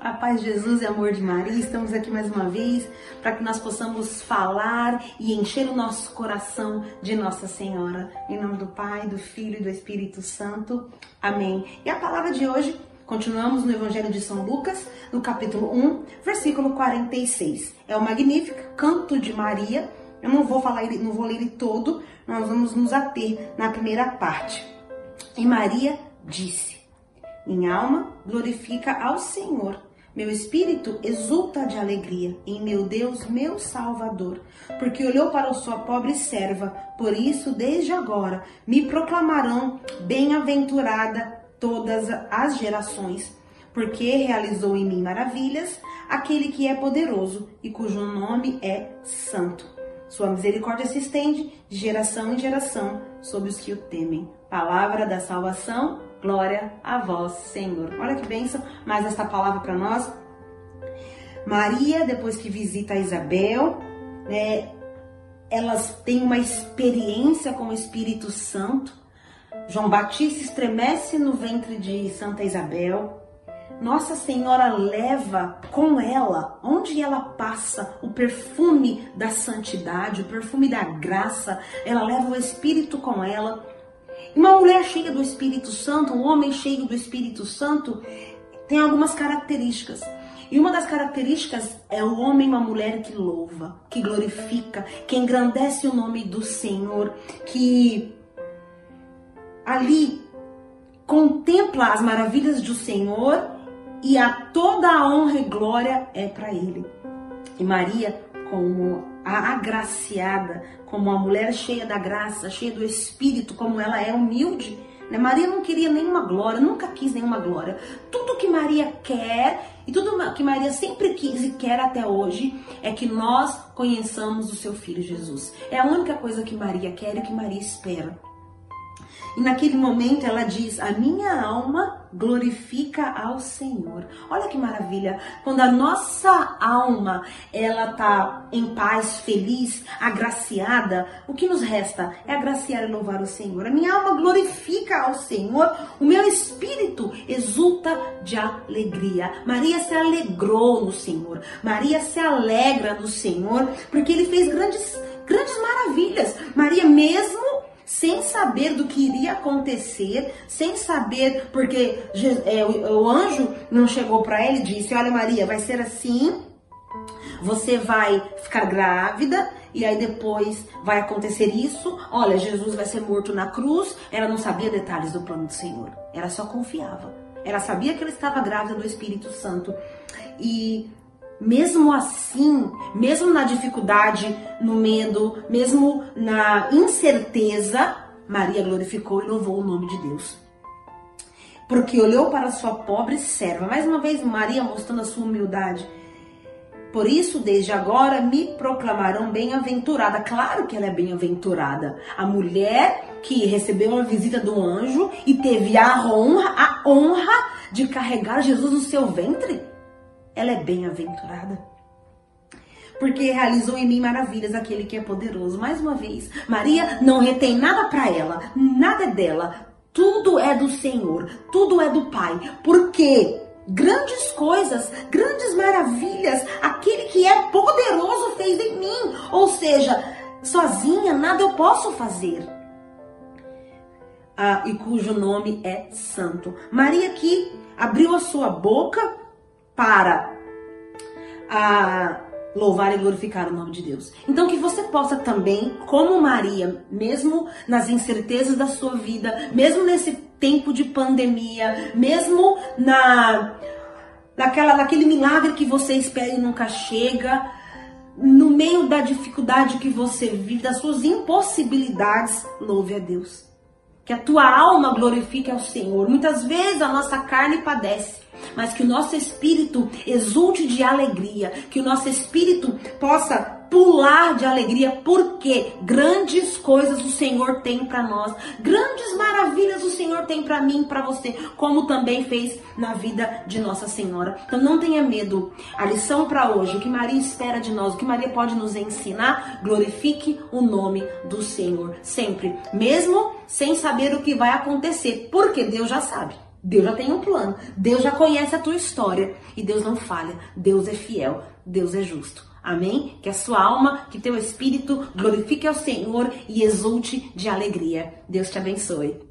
A paz de Jesus e amor de Maria, estamos aqui mais uma vez para que nós possamos falar e encher o nosso coração de Nossa Senhora. Em nome do Pai, do Filho e do Espírito Santo. Amém. E a palavra de hoje, continuamos no Evangelho de São Lucas, no capítulo 1, versículo 46. É o magnífico canto de Maria. Eu não vou falar, não vou ler ele todo, nós vamos nos ater na primeira parte. E Maria disse: Minha alma glorifica ao Senhor meu espírito exulta de alegria em meu Deus, meu Salvador, porque olhou para sua pobre serva. Por isso, desde agora, me proclamarão bem-aventurada todas as gerações, porque realizou em mim maravilhas aquele que é poderoso e cujo nome é Santo. Sua misericórdia se estende de geração em geração sobre os que o temem. Palavra da salvação Glória a vós, Senhor. Olha que bênção mais esta palavra para nós. Maria, depois que visita Isabel, né, elas têm uma experiência com o Espírito Santo. João Batista estremece no ventre de Santa Isabel. Nossa Senhora leva com ela, onde ela passa, o perfume da santidade, o perfume da graça. Ela leva o Espírito com ela. Uma mulher cheia do Espírito Santo, um homem cheio do Espírito Santo, tem algumas características. E uma das características é o homem e uma mulher que louva, que glorifica, que engrandece o nome do Senhor, que ali contempla as maravilhas do Senhor e a toda a honra e glória é para ele. E Maria, como a agraciada, como uma mulher cheia da graça, cheia do Espírito, como ela é humilde. Né? Maria não queria nenhuma glória, nunca quis nenhuma glória. Tudo que Maria quer e tudo que Maria sempre quis e quer até hoje é que nós conheçamos o seu filho Jesus. É a única coisa que Maria quer e que Maria espera. E naquele momento ela diz: A minha alma glorifica ao Senhor. Olha que maravilha! Quando a nossa alma ela tá em paz, feliz, agraciada, o que nos resta é agraciar e louvar o Senhor. A minha alma glorifica ao Senhor, o meu espírito exulta de alegria. Maria se alegrou no Senhor. Maria se alegra no Senhor, porque ele fez grandes grandes maravilhas. Maria mesmo sem saber do que iria acontecer, sem saber, porque é, o, o anjo não chegou para ela e disse: Olha, Maria, vai ser assim, você vai ficar grávida e aí depois vai acontecer isso. Olha, Jesus vai ser morto na cruz. Ela não sabia detalhes do plano do Senhor. Ela só confiava. Ela sabia que ela estava grávida do Espírito Santo. E mesmo assim, mesmo na dificuldade, no medo, mesmo na incerteza, Maria glorificou e louvou o nome de Deus. Porque olhou para sua pobre serva. Mais uma vez, Maria mostrando a sua humildade. Por isso, desde agora, me proclamarão bem-aventurada. Claro que ela é bem-aventurada. A mulher que recebeu uma visita do anjo e teve a honra, a honra de carregar Jesus no seu ventre ela é bem-aventurada. Porque realizou em mim maravilhas aquele que é poderoso. Mais uma vez, Maria não retém nada para ela, nada é dela. Tudo é do Senhor, tudo é do Pai. Porque grandes coisas, grandes maravilhas, aquele que é poderoso fez em mim. Ou seja, sozinha nada eu posso fazer. Ah, e cujo nome é Santo. Maria que abriu a sua boca para a louvar e glorificar o nome de Deus. Então que você possa também, como Maria, mesmo nas incertezas da sua vida, mesmo nesse tempo de pandemia, mesmo na naquela naquele milagre que você espera e nunca chega, no meio da dificuldade que você vive, das suas impossibilidades, louve a Deus. Que a tua alma glorifique ao Senhor. Muitas vezes a nossa carne padece mas que o nosso espírito exulte de alegria, que o nosso espírito possa pular de alegria, porque grandes coisas o Senhor tem para nós, grandes maravilhas o Senhor tem para mim, para você, como também fez na vida de Nossa Senhora. Então não tenha medo. A lição para hoje, o que Maria espera de nós, o que Maria pode nos ensinar, glorifique o nome do Senhor sempre, mesmo sem saber o que vai acontecer, porque Deus já sabe. Deus já tem um plano. Deus já conhece a tua história. E Deus não falha. Deus é fiel. Deus é justo. Amém? Que a sua alma, que teu espírito glorifique ao Senhor e exulte de alegria. Deus te abençoe.